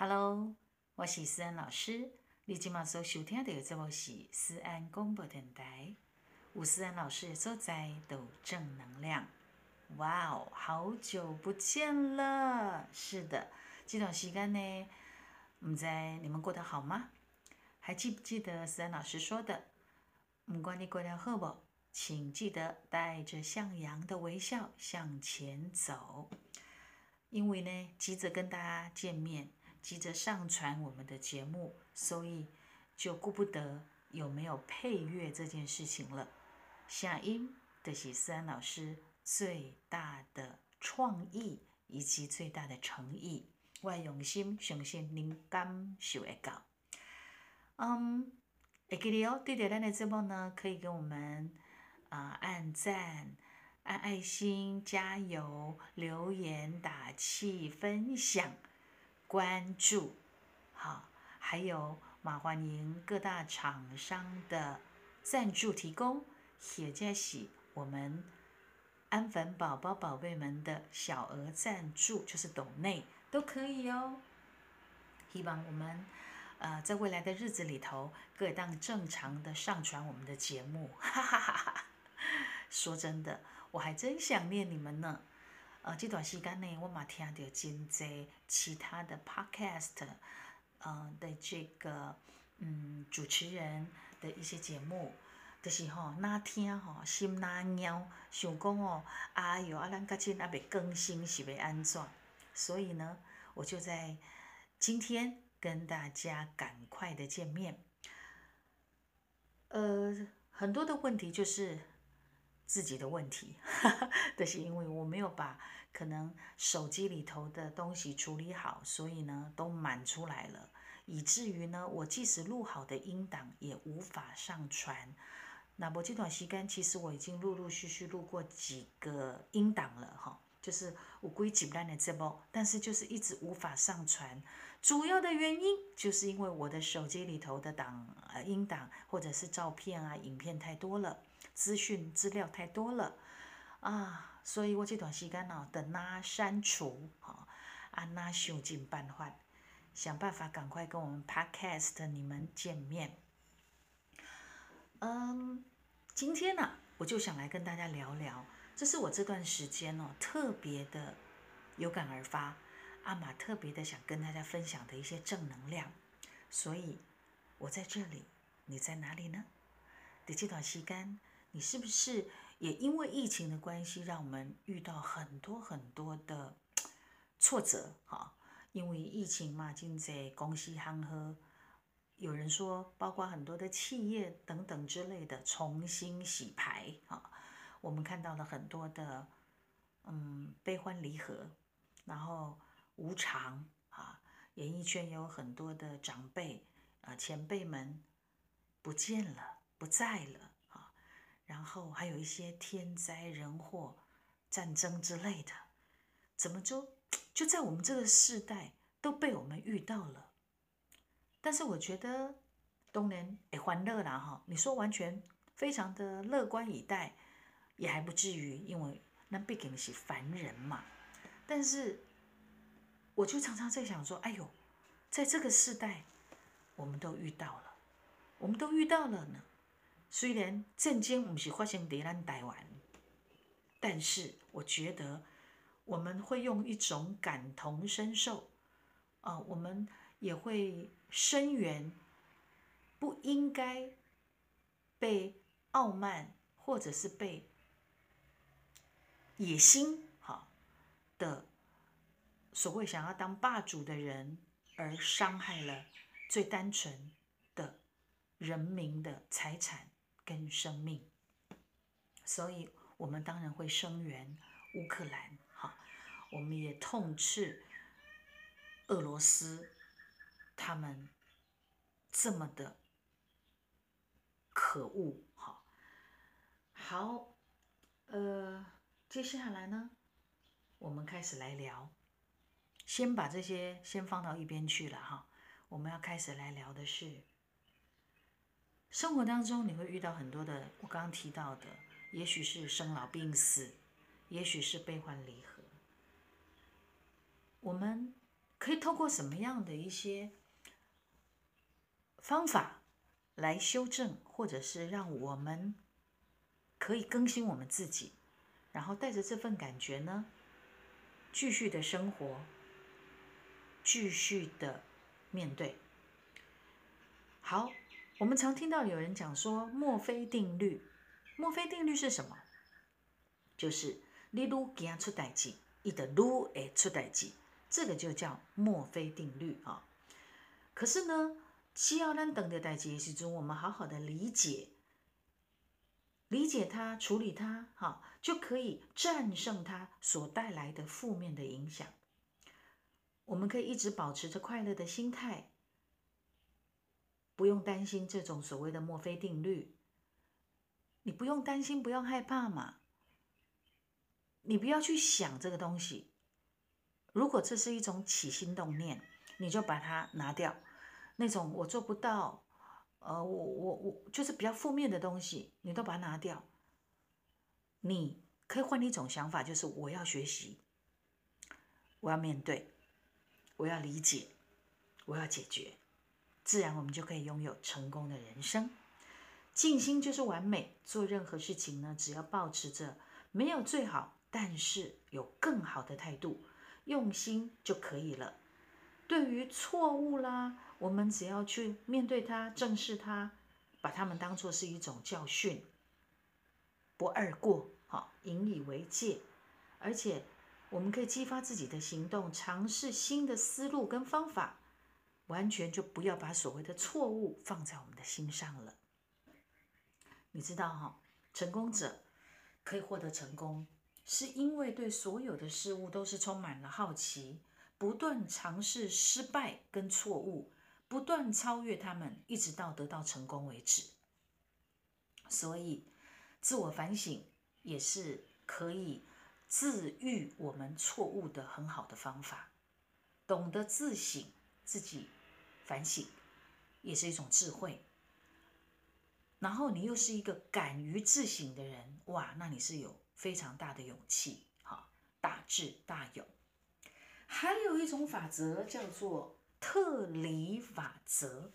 Hello，我是思安老师。你今麦所收听到的节目是思安广播电台，有思安老师的所在都正能量。哇哦，好久不见了！是的，这段时间呢，唔知你们过得好吗？还记不记得思安老师说的？不管你过得好不，请记得带着向阳的微笑向前走。因为呢，急着跟大家见面。急着上传我们的节目，所以就顾不得有没有配乐这件事情了。下音的是思安老师最大的创意以及最大的诚意，我用心相信您感受会到。嗯，会记得哦，对着咱的节目呢，可以给我们啊按赞、按爱心、加油、留言、打气、分享。关注，好，还有马欢迎各大厂商的赞助提供，也在是我们安粉宝宝宝贝们的小额赞助，就是抖内都可以哦。希望我们呃在未来的日子里头，可以当正常的上传我们的节目。哈哈哈哈说真的，我还真想念你们呢。呃，这段时间呢，我嘛听到真济其他的 podcast，呃的这个嗯主持人的一些节目，就是吼哪听吼心哪痒，想讲哦，哎哟，啊咱较近还未更新是要安怎？所以呢，我就在今天跟大家赶快的见面。呃，很多的问题就是。自己的问题，但是因为我没有把可能手机里头的东西处理好，所以呢都满出来了，以至于呢我即使录好的音档也无法上传。那我这段时间其实我已经陆陆续续录过几个音档了哈，就是我归几单的节目，但是就是一直无法上传。主要的原因就是因为我的手机里头的档呃音档或者是照片啊影片太多了。资讯资料太多了啊，所以我这段时间呢，等他删除，哈，啊那想尽办法，想办法赶快跟我们 Podcast 你们见面。嗯，今天呢，我就想来跟大家聊聊，这是我这段时间哦，特别的有感而发，阿玛特别的想跟大家分享的一些正能量，所以我在这里，你在哪里呢？的这段时间。你是不是也因为疫情的关系，让我们遇到很多很多的挫折？哈，因为疫情嘛，经济公司行喝，有人说，包括很多的企业等等之类的重新洗牌啊，我们看到了很多的嗯悲欢离合，然后无常啊，演艺圈有很多的长辈啊前辈们不见了，不在了。然后还有一些天灾人祸、战争之类的，怎么就就在我们这个时代都被我们遇到了？但是我觉得东年也欢乐啦哈，你说完全非常的乐观以待，也还不至于，因为那毕竟是凡人嘛。但是我就常常在想说，哎呦，在这个时代，我们都遇到了，我们都遇到了呢。虽然震惊不是发生在咱台湾，但是我觉得我们会用一种感同身受，啊，我们也会声援，不应该被傲慢或者是被野心哈的所谓想要当霸主的人而伤害了最单纯的人民的财产。跟生命，所以我们当然会声援乌克兰，哈，我们也痛斥俄罗斯，他们这么的可恶，哈。好，呃，接下来呢，我们开始来聊，先把这些先放到一边去了，哈，我们要开始来聊的是。生活当中你会遇到很多的，我刚刚提到的，也许是生老病死，也许是悲欢离合。我们可以透过什么样的一些方法来修正，或者是让我们可以更新我们自己，然后带着这份感觉呢，继续的生活，继续的面对。好，我们常听到有人讲说墨菲定律，墨菲定律是什么？就是你愈惊出代志，伊就愈会出代志。这个就叫墨菲定律啊。可是呢，需要咱等的代志时中，我们好好的理解，理解它，处理它，哈，就可以战胜它所带来的负面的影响。我们可以一直保持着快乐的心态，不用担心这种所谓的墨菲定律。你不用担心，不用害怕嘛。你不要去想这个东西。如果这是一种起心动念，你就把它拿掉。那种我做不到，呃，我我我就是比较负面的东西，你都把它拿掉。你可以换一种想法，就是我要学习，我要面对，我要理解，我要解决，自然我们就可以拥有成功的人生。静心就是完美，做任何事情呢，只要保持着没有最好，但是有更好的态度。用心就可以了。对于错误啦，我们只要去面对它，正视它，把它们当做是一种教训，不二过，好，引以为戒。而且，我们可以激发自己的行动，尝试新的思路跟方法，完全就不要把所谓的错误放在我们的心上了。你知道哈，成功者可以获得成功。是因为对所有的事物都是充满了好奇，不断尝试失败跟错误，不断超越他们，一直到得到成功为止。所以，自我反省也是可以治愈我们错误的很好的方法。懂得自省，自己反省，也是一种智慧。然后你又是一个敢于自省的人，哇，那你是有。非常大的勇气，哈，大智大勇。还有一种法则叫做特里法则，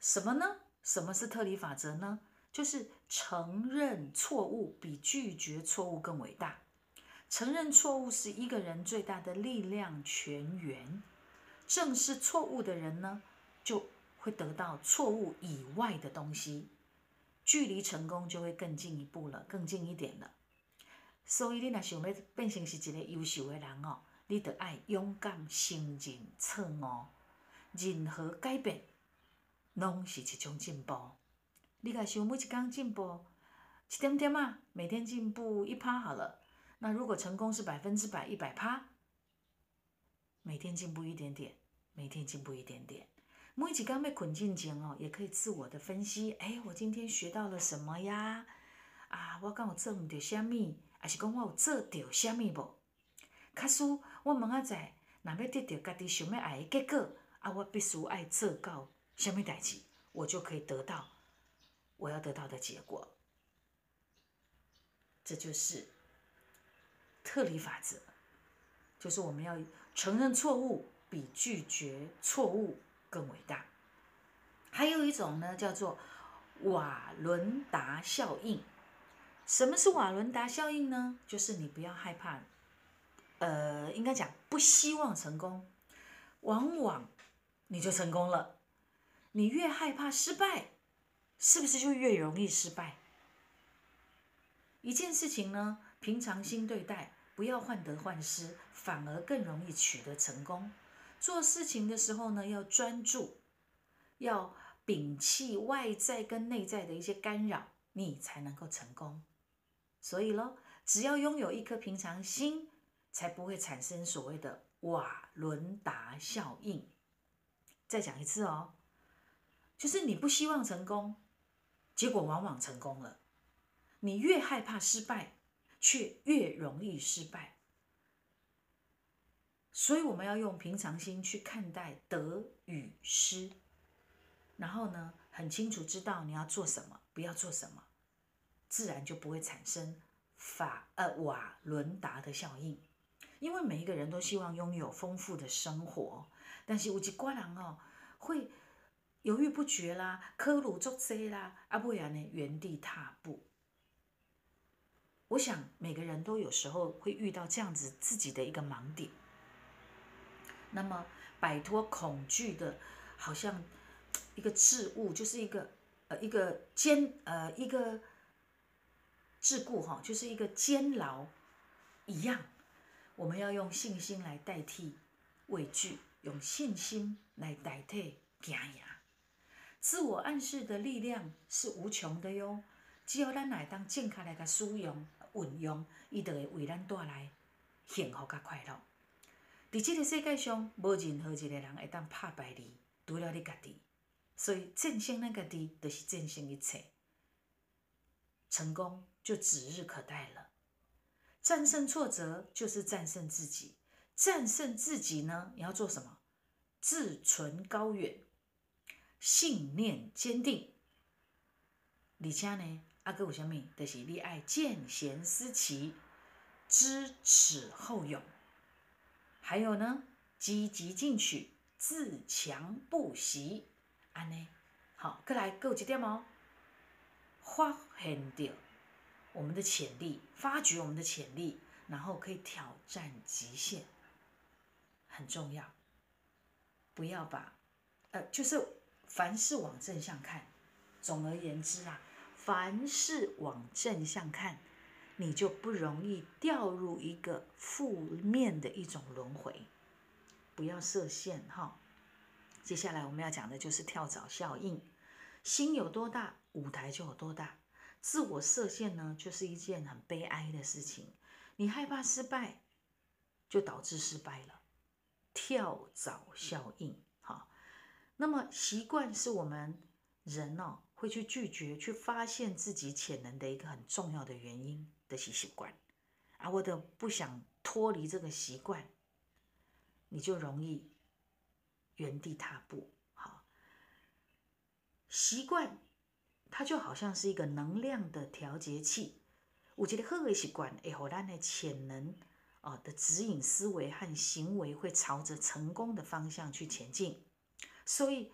什么呢？什么是特里法则呢？就是承认错误比拒绝错误更伟大。承认错误是一个人最大的力量泉源。正视错误的人呢，就会得到错误以外的东西，距离成功就会更进一步了，更近一点了。所以，你若想要变成是一个优秀的人哦，你得爱勇敢、承认错误。任何改变，拢是一种进步。你若想每一天进步一点点啊，每天进步一趴好了。那如果成功是百分之百、一百趴，每天进步一点点，每天进步一点点。每一刚被捆进前哦，也可以自我的分析。哎，我今天学到了什么呀？啊，我敢有做唔到虾米？还是讲我有做到虾米无？假使我问仔在，若要得到家己想要爱的结果，啊，我必须爱做到虾米代志，我就可以得到我要得到的结果。这就是特里法则，就是我们要承认错误比拒绝错误更伟大。还有一种呢，叫做瓦伦达效应。什么是瓦伦达效应呢？就是你不要害怕，呃，应该讲不希望成功，往往你就成功了。你越害怕失败，是不是就越容易失败？一件事情呢，平常心对待，不要患得患失，反而更容易取得成功。做事情的时候呢，要专注，要摒弃外在跟内在的一些干扰，你才能够成功。所以咯，只要拥有一颗平常心，才不会产生所谓的瓦伦达效应。再讲一次哦，就是你不希望成功，结果往往成功了。你越害怕失败，却越容易失败。所以我们要用平常心去看待得与失，然后呢，很清楚知道你要做什么，不要做什么。自然就不会产生法呃瓦伦达的效应。因为每一个人都希望拥有丰富的生活，但是有一寡人哦，会犹豫不决啦，科鲁作贼啦，啊不然呢，原地踏步。我想每个人都有时候会遇到这样子自己的一个盲点。那么摆脱恐惧的，好像一个桎梏，就是一个呃一个坚呃一个桎梏哈，就是一个监牢一样。我们要用信心来代替畏惧，用信心来代替惊讶。自我暗示的力量是无穷的哟，只要咱来当健康来甲使用。运用，伊就会为咱带来幸福甲快乐。伫即个世界上，无任何一个人会当拍败你，除了你家己。所以战胜咱家己，就是战胜一切。成功就指日可待了。战胜挫折，就是战胜自己。战胜自己呢，你要做什么？志存高远，信念坚定，而且呢？啊，个有啥物？就是你爱见贤思齐，知耻后勇，还有呢，积极进取，自强不息。安尼，好，过来，够几点哦？发现到我们的潜力，发掘我们的潜力，然后可以挑战极限，很重要。不要把，呃，就是凡事往正向看。总而言之啊。凡事往正向看，你就不容易掉入一个负面的一种轮回。不要设限哈。接下来我们要讲的就是跳蚤效应。心有多大，舞台就有多大。自我设限呢，就是一件很悲哀的事情。你害怕失败，就导致失败了。跳蚤效应，哈。那么习惯是我们人哦。会去拒绝、去发现自己潜能的一个很重要的原因的习习惯，而我的不想脱离这个习惯，你就容易原地踏步。好，习惯它就好像是一个能量的调节器，我觉得好的习惯会让咱的潜能啊的指引思维和行为会朝着成功的方向去前进，所以。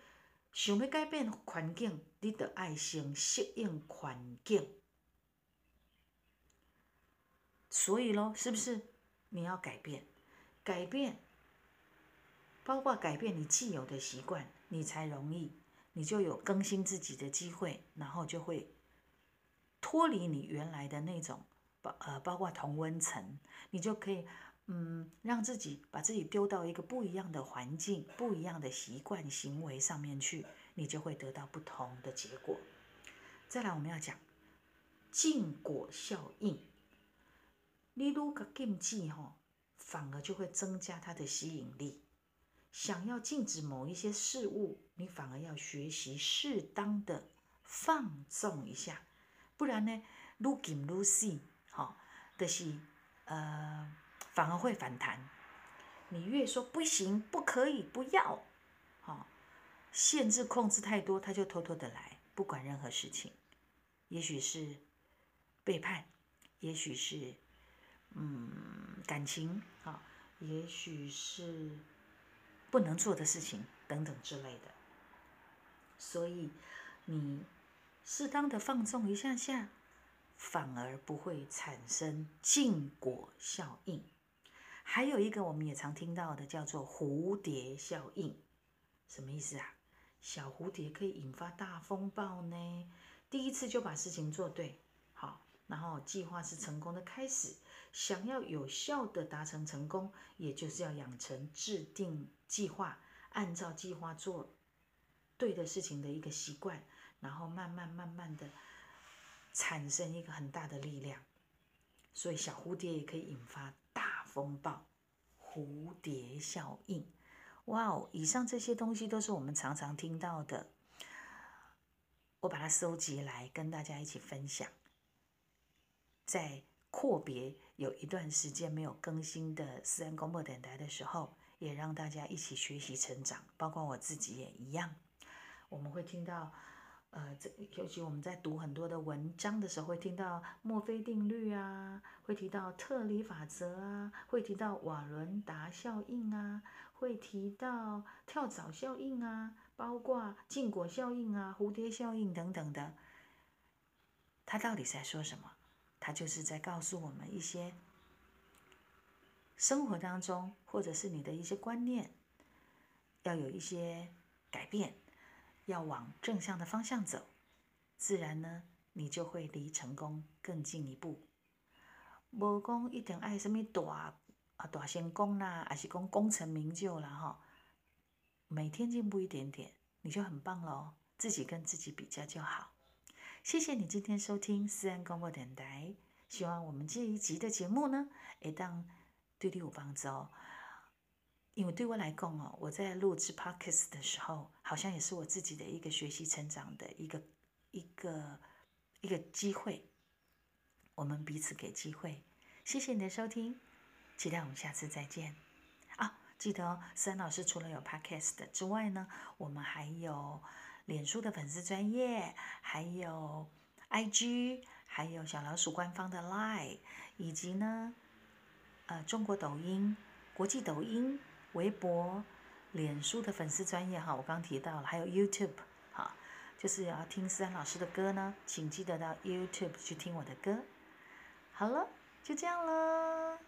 想要改变环境，你得爱先适应环境。所以咯，是不是你要改变？改变，包括改变你既有的习惯，你才容易，你就有更新自己的机会，然后就会脱离你原来的那种包呃，包括同温层，你就可以。嗯，让自己把自己丢到一个不一样的环境、不一样的习惯行为上面去，你就会得到不同的结果。再来，我们要讲禁果效应。你如果禁忌哈，反而就会增加它的吸引力。想要禁止某一些事物，你反而要学习适当的放纵一下，不然呢，愈禁愈死，哈，就是呃。反而会反弹。你越说不行、不可以、不要，好，限制、控制太多，他就偷偷的来，不管任何事情。也许是背叛，也许是嗯感情，好，也许是不能做的事情等等之类的。所以你适当的放纵一下下，反而不会产生禁果效应。还有一个我们也常听到的，叫做蝴蝶效应，什么意思啊？小蝴蝶可以引发大风暴呢。第一次就把事情做对，好，然后计划是成功的开始。想要有效的达成成功，也就是要养成制定计划，按照计划做对的事情的一个习惯，然后慢慢慢慢的产生一个很大的力量。所以小蝴蝶也可以引发大。风暴、蝴蝶效应，哇哦！以上这些东西都是我们常常听到的，我把它收集来跟大家一起分享。在阔别有一段时间没有更新的私人广播电台的时候，也让大家一起学习成长，包括我自己也一样。我们会听到，呃，这尤其我们在读很多的文章的时候，会听到墨菲定律啊，会提到特里法则啊，会提到瓦伦达效应啊，会提到跳蚤效应啊，包括禁果效应啊、蝴蝶效应等等的。他到底在说什么？他就是在告诉我们一些生活当中，或者是你的一些观念，要有一些改变。要往正向的方向走，自然呢，你就会离成功更进一步。无讲一定爱什么大啊大成功啦，还是讲功成名就啦哈。每天进步一点点，你就很棒喽。自己跟自己比较就好。谢谢你今天收听私安广播电台，希望我们这一集的节目呢，会当对你有帮助。因为对我来讲哦，我在录制 podcast 的时候，好像也是我自己的一个学习成长的一个一个一个机会。我们彼此给机会，谢谢你的收听，期待我们下次再见。啊，记得哦，思老师除了有 podcast 之外呢，我们还有脸书的粉丝专业，还有 IG，还有小老鼠官方的 Line，以及呢，呃，中国抖音、国际抖音。微博、脸书的粉丝专业哈，我刚提到了，还有 YouTube 哈，就是要听思安老师的歌呢，请记得到 YouTube 去听我的歌。好了，就这样了。